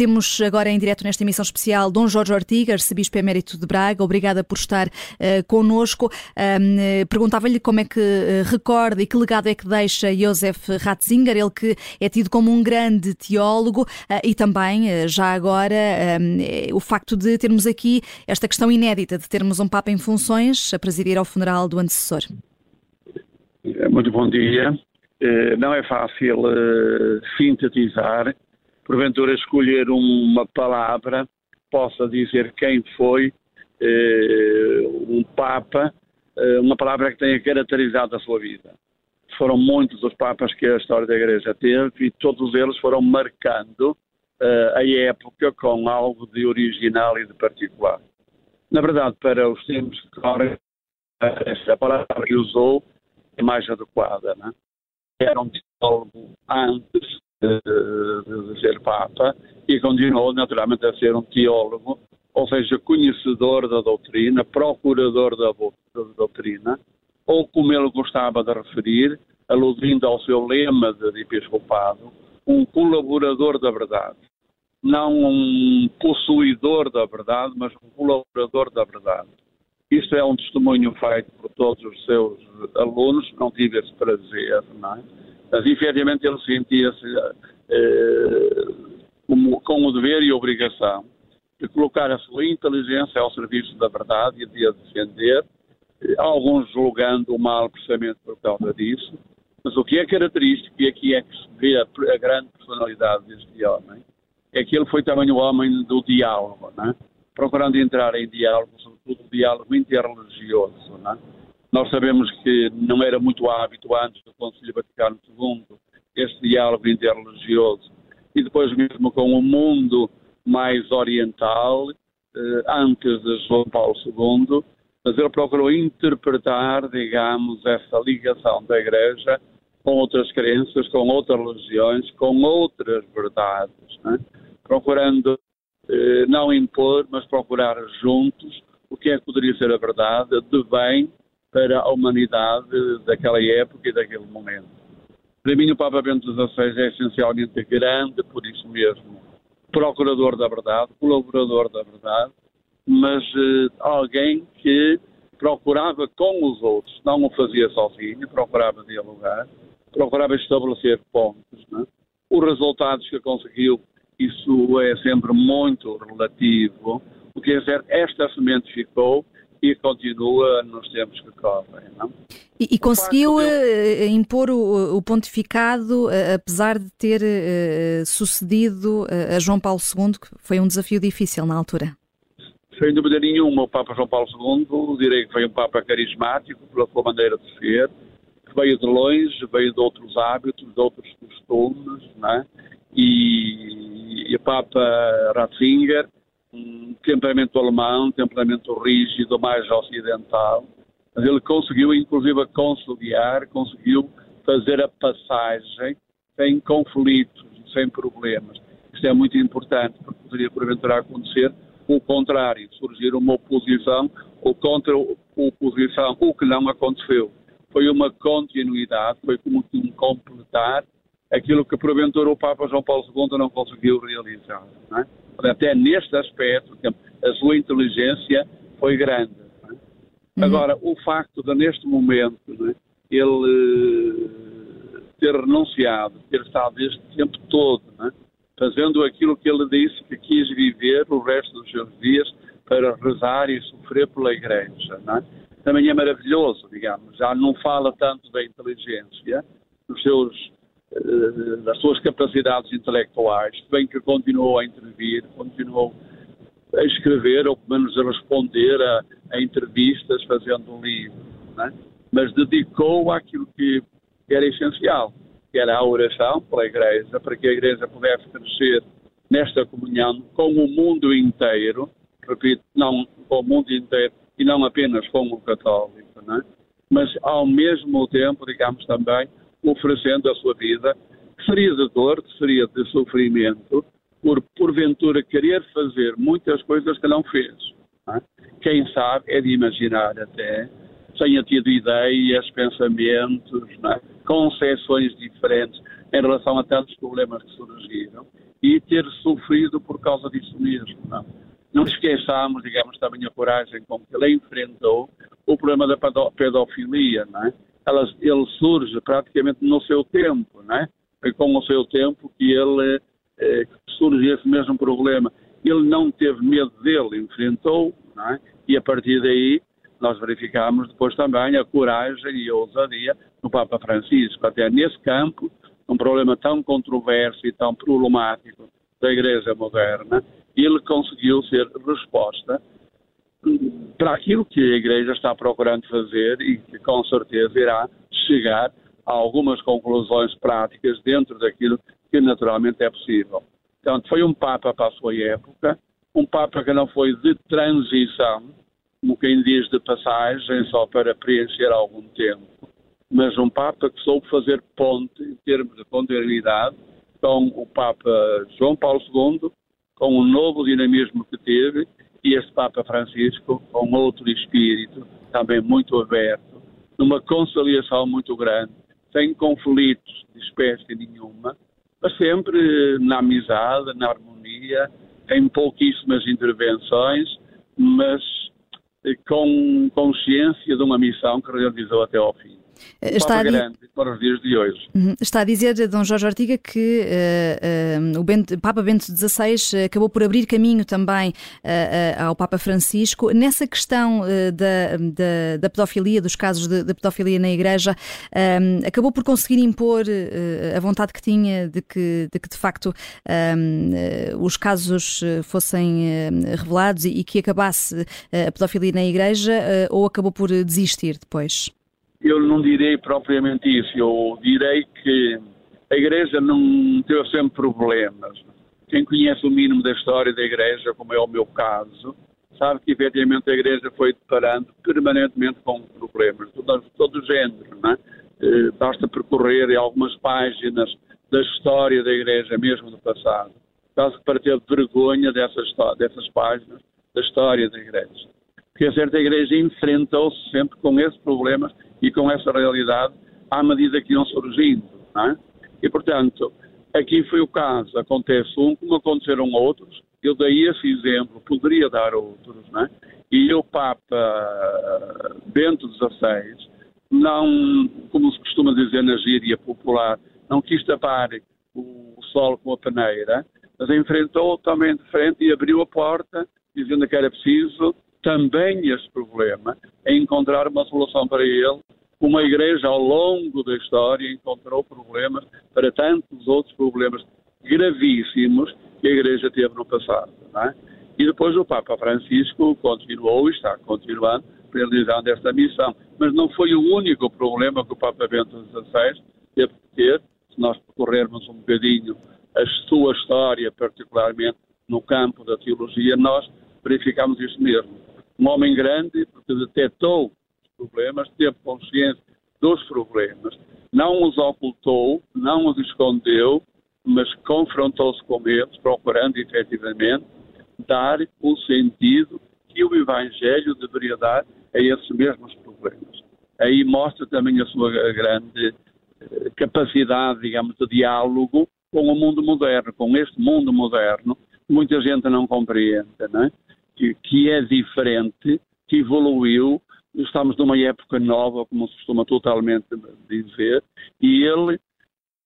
temos agora em direto nesta emissão especial Dom Jorge Ortiga, arcebispo emérito de Braga. Obrigada por estar uh, connosco. Uh, Perguntava-lhe como é que uh, recorda e que legado é que deixa Josef Ratzinger, ele que é tido como um grande teólogo e também, já agora, o facto de termos aqui esta questão inédita de termos um Papa em funções a presidir ao funeral do antecessor. Muito bom dia. Não é fácil sintetizar porventura escolher uma palavra possa dizer quem foi eh, um Papa, eh, uma palavra que tenha caracterizado a sua vida. Foram muitos os Papas que a história da Igreja teve e todos eles foram marcando eh, a época com algo de original e de particular. Na verdade, para os tempos que correm, essa palavra que usou é mais adequada. Né? Era um teólogo antes de, de, Papa e continuou naturalmente a ser um teólogo, ou seja, conhecedor da doutrina, procurador da, da doutrina, ou como ele gostava de referir, aludindo ao seu lema de episcopado, um colaborador da verdade. Não um possuidor da verdade, mas um colaborador da verdade. Isto é um testemunho feito por todos os seus alunos, não tive esse prazer, não é? Mas, efetivamente, ele sentia-se eh, com o dever e obrigação de colocar a sua inteligência ao serviço da verdade e de a defender, eh, alguns julgando o mal precisamente por causa disso. Mas o que é característico, e aqui é que se vê a, a grande personalidade deste homem, é que ele foi também o homem do diálogo, né? procurando entrar em diálogo, sobretudo diálogo interreligioso. Né? Nós sabemos que não era muito hábito antes do Concílio Vaticano II este diálogo interreligioso e depois mesmo com o mundo mais oriental, eh, antes de João Paulo II, mas ele procurou interpretar, digamos, essa ligação da Igreja com outras crenças, com outras religiões, com outras verdades, né? procurando eh, não impor, mas procurar juntos o que é que poderia ser a verdade de bem para a humanidade daquela época e daquele momento. Para mim, o Papa Bento XVI é essencialmente grande, por isso mesmo, procurador da verdade, colaborador da verdade, mas eh, alguém que procurava com os outros, não o fazia sozinho, procurava dialogar, procurava estabelecer pontos. Né? Os resultados que conseguiu, isso é sempre muito relativo. O que é certo, esta semente ficou e continua nos tempos que correm. Não? E, e conseguiu de... Eh, impor o, o, pontificado, eh, apesar de ter uh, sucedido a João Paulo II, que foi um desafio difícil na altura. Sem dúvida nenhuma, o Papa João Paulo II, direi que foi um Papa carismático, pela sua maneira de ser, que veio de longe, veio de outros hábitos, de outros costumes, né? e, e o Papa Ratzinger um temperamento alemão, um temperamento rígido, mais ocidental, mas ele conseguiu, inclusive, conciliar, conseguiu fazer a passagem sem conflitos, sem problemas. Isto é muito importante, porque poderia, porventura, acontecer o contrário, surgir uma oposição ou contra oposição, o que não aconteceu. Foi uma continuidade, foi como um completar aquilo que, porventura, o Papa João Paulo II não conseguiu realizar. Não é? Até neste aspecto, a sua inteligência foi grande. É? Uhum. Agora, o facto de, neste momento, é? ele eh, ter renunciado, ter estado este tempo todo, é? fazendo aquilo que ele disse que quis viver o resto dos seus dias para rezar e sofrer pela Igreja. Também é maravilhoso, digamos. Já não fala tanto da inteligência, dos seus das suas capacidades intelectuais, bem que continuou a intervir, continuou a escrever, ou pelo menos a responder a, a entrevistas, fazendo um livro, é? mas dedicou àquilo que era essencial, que era a oração pela Igreja, para que a Igreja pudesse crescer nesta comunhão com o mundo inteiro, repito, não com o mundo inteiro e não apenas com o católico, é? mas ao mesmo tempo, digamos também, oferecendo a sua vida, seria de dor, seria de sofrimento, por porventura querer fazer muitas coisas que não fez. Não é? Quem sabe é de imaginar até, tenha tido ideias, pensamentos, é? concepções diferentes em relação a tantos problemas que surgiram e ter sofrido por causa disso mesmo. Não, não esqueçamos, digamos, também a coragem com que ele enfrentou o problema da pedofilia, não é? Ela, ele surge praticamente no seu tempo, é? Foi com o seu tempo que ele eh, surge esse mesmo problema. Ele não teve medo dele, enfrentou, não é? E a partir daí nós verificamos depois também a coragem e a ousadia do Papa Francisco, até nesse campo, um problema tão controverso e tão problemático da Igreja moderna, ele conseguiu ser resposta para aquilo que a Igreja está procurando fazer e que com certeza irá chegar a algumas conclusões práticas dentro daquilo que naturalmente é possível. Portanto, foi um Papa para a sua época, um Papa que não foi de transição, como quem diz de passagem, só para preencher algum tempo, mas um Papa que soube fazer ponte em termos de continuidade com o Papa João Paulo II, com o novo dinamismo que teve, e este Papa Francisco com outro espírito, também muito aberto, numa conciliação muito grande, sem conflitos de espécie nenhuma, mas sempre na amizade, na harmonia, em pouquíssimas intervenções, mas com consciência de uma missão que realizou até ao fim. Está a, grande para os dias de hoje. Uhum. Está a dizer, Dom Jorge Ortiga, que uh, uh, o Bento, Papa Bento XVI acabou por abrir caminho também uh, ao Papa Francisco. Nessa questão da, da, da, pedofilia, dos casos de, de pedofilia na Igreja, acabou por conseguir impor a vontade que tinha de que, de, que, de facto, os casos fossem revelados e, e que acabasse a pedofilia na Igreja, ou acabou por desistir depois? Eu não direi propriamente isso. Eu direi que a Igreja não teve sempre problemas. Quem conhece o mínimo da história da Igreja, como é o meu caso, sabe que efetivamente a Igreja foi deparando permanentemente com problemas, de todo, o género. Não é? Eh, basta percorrer algumas páginas da história da Igreja, mesmo do passado, para ter vergonha dessas, dessas páginas da história da Igreja. Porque a certa Igreja enfrentou-se sempre com esses problemas e com essa realidade à medida que iam surgindo. É? E, portanto, aqui foi o caso. Acontece um, como aconteceram outros. Eu dei esse exemplo, poderia dar outros. É? E o Papa Bento XVI, não, como se costuma dizer na gíria popular, não quis tapar o sol com a peneira, mas enfrentou também de frente e abriu a porta, dizendo que era preciso também este problema, é encontrar uma solução para ele, como a Igreja ao longo da história encontrou problemas para tantos outros problemas gravíssimos que a Igreja teve no passado. É? E depois o Papa Francisco continuou e está continuando realizando esta missão. Mas não foi o único problema que o Papa Bento XVI teve que ter. Se nós percorrermos um bocadinho a sua história, particularmente no campo da teologia, nós verificamos isso mesmo um homem grande, porque detectou os problemas, teve consciência dos problemas, não os ocultou, não os escondeu, mas confrontou-se com eles, procurando efetivamente dar o sentido que o Evangelho deveria dar a esses mesmos problemas. Aí mostra também a sua grande eh, capacidade, digamos, de diálogo com o mundo moderno, com este mundo moderno, que muita gente não compreende, não é? Que, que é diferente, que evoluiu. Estamos numa época nova, como se costuma totalmente dizer, e ele,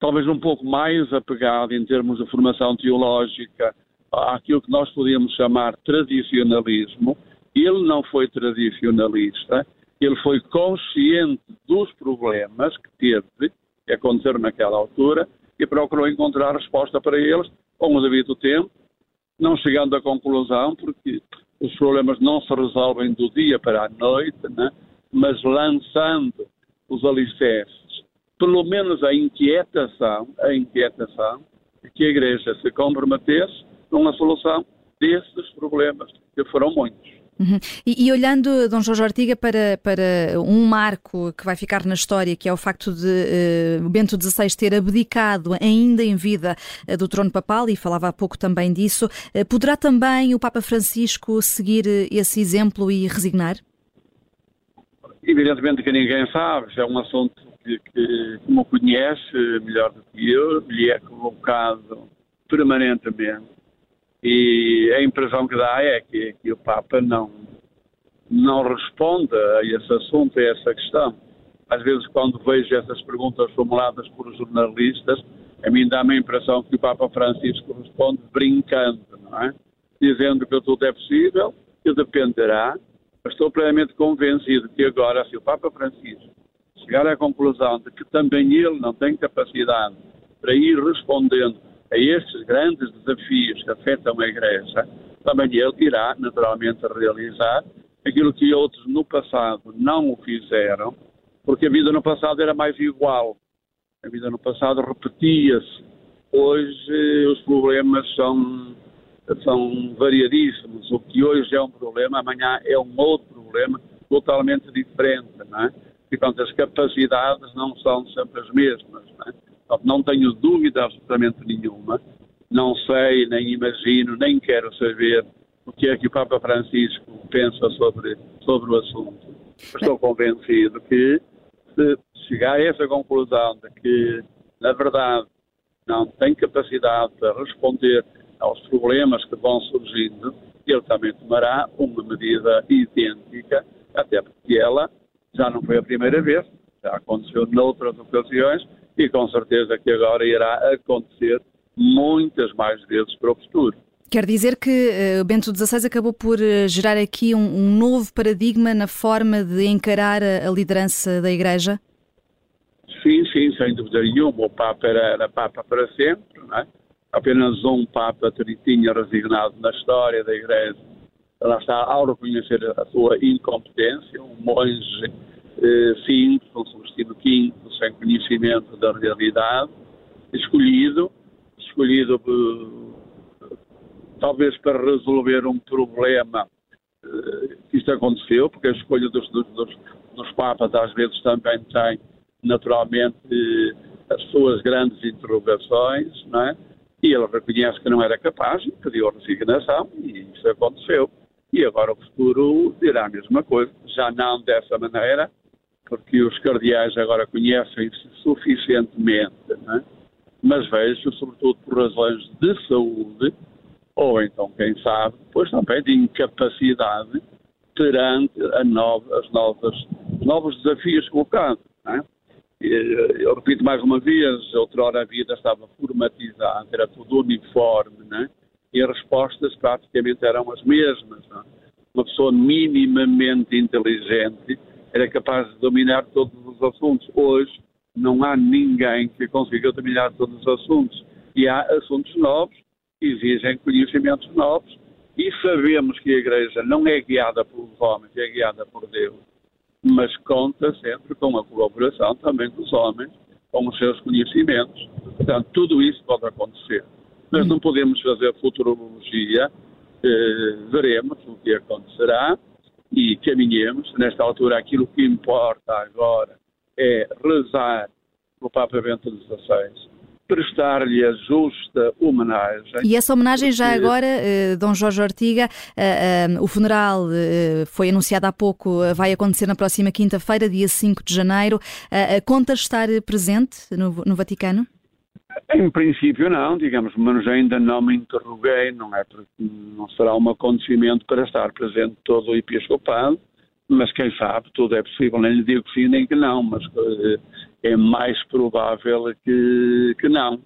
talvez um pouco mais apegado em termos de formação teológica àquilo que nós podíamos chamar tradicionalismo, ele não foi tradicionalista, ele foi consciente dos problemas que teve, que aconteceram naquela altura, e procurou encontrar resposta para eles com o devido tempo, não chegando à conclusão, porque os problemas não se resolvem do dia para a noite, né? mas lançando os alicerces, pelo menos a inquietação, a inquietação, que a Igreja se comprometesse numa solução desses problemas, que foram muitos. Uhum. E, e, olhando, Dom Jorge Ortiga, para, para um marco que vai ficar na história, que é o facto de uh, Bento XVI ter abdicado ainda em vida uh, do trono papal, e falava há pouco também disso, uh, poderá também o Papa Francisco seguir esse exemplo e resignar? Evidentemente que ninguém sabe, é um assunto que, que como conhece melhor do que eu, lhe é colocado permanentemente. E a impressão que dá é que, que o Papa não, não responde a esse assunto, a essa questão. Às vezes, quando vejo essas perguntas formuladas por jornalistas, a mim dá-me a impressão que o Papa Francisco responde brincando, não é? Dizendo que tudo é possível, que dependerá. Estou plenamente convencido que agora, se o Papa Francisco chegar à conclusão de que também ele não tem capacidade para ir respondendo a estes grandes desafios que afetam a Igreja, também ele irá naturalmente realizar aquilo que outros no passado não o fizeram, porque a vida no passado era mais igual. A vida no passado repetia-se. Hoje os problemas são, são variadíssimos. O que hoje é um problema, amanhã é um outro problema totalmente diferente. Não é? Portanto, as capacidades não são sempre as mesmas. Não, é? Não tenho dúvida absolutamente nenhuma. Não sei, nem imagino, nem quero saber o que é que o Papa Francisco pensa sobre, sobre o assunto. Estou convencido que se chegar a essa conclusão de que, na verdade, não tem capacidade para responder aos problemas que vão surgindo, ele também tomará uma medida idêntica, até porque ela já não foi a primeira vez, já aconteceu noutras ocasiões e com certeza que agora irá acontecer muitas mais vezes para o futuro. Quer dizer que uh, Bento XVI acabou por uh, gerar aqui um, um, novo paradigma na forma de encarar a, a, liderança da Igreja? Sim, sim, sem dúvida nenhuma. O Papa era, era Papa para sempre, não é? Apenas um Papa tinha resignado na história da Igreja. Lá está, ao reconhecer a sua incompetência, um monge eh, simples, um Celestino V, sem conhecimento da realidade, escolhido, escolhido por talvez para resolver um problema uh, que isto aconteceu, porque a escolha dos, dos, dos, papas às vezes também tem naturalmente as suas grandes interrogações, não é? E ele reconhece que não era capaz pediu a resignação e isso aconteceu. E agora o futuro dirá a mesma coisa, já não dessa maneira, porque os cardeais agora conhecem-se suficientemente, é? mas vejo, sobretudo por razões de saúde, ou então, quem sabe, depois também de incapacidade perante nova, as novas, os novos desafios colocados. É? Eu repito mais uma vez, outrora a vida estava formatizada, era tudo uniforme, né? e as respostas praticamente eram as mesmas. É? Uma pessoa minimamente inteligente era capaz de dominar todos os assuntos. Hoje não há ninguém que consiga dominar todos os assuntos. E há assuntos novos exigem conhecimentos novos e sabemos que a Igreja não é guiada pelos homens, é guiada por Deus, mas conta sempre com a colaboração também dos homens, com os seus conhecimentos. Portanto, tudo isso pode acontecer. Nós não podemos fazer futurologia, eh, veremos o que acontecerá e caminhemos. Nesta altura, aquilo que importa agora é rezar o Papa Bento XVI, prestar-lhe a justa homenagem. E essa homenagem já agora, uh, Dom Jorge Ortiga, uh, uh, o funeral foi anunciado há pouco, vai acontecer na próxima quinta-feira, dia 5 de janeiro. conta estar presente no, no, Vaticano? Em princípio não, digamos, mas ainda não me interroguei, não é não será um acontecimento para estar presente todo o episcopado, mas quem sabe, tudo é possível, nem lhe digo que sim nem que não, mas é mais provável que, que não.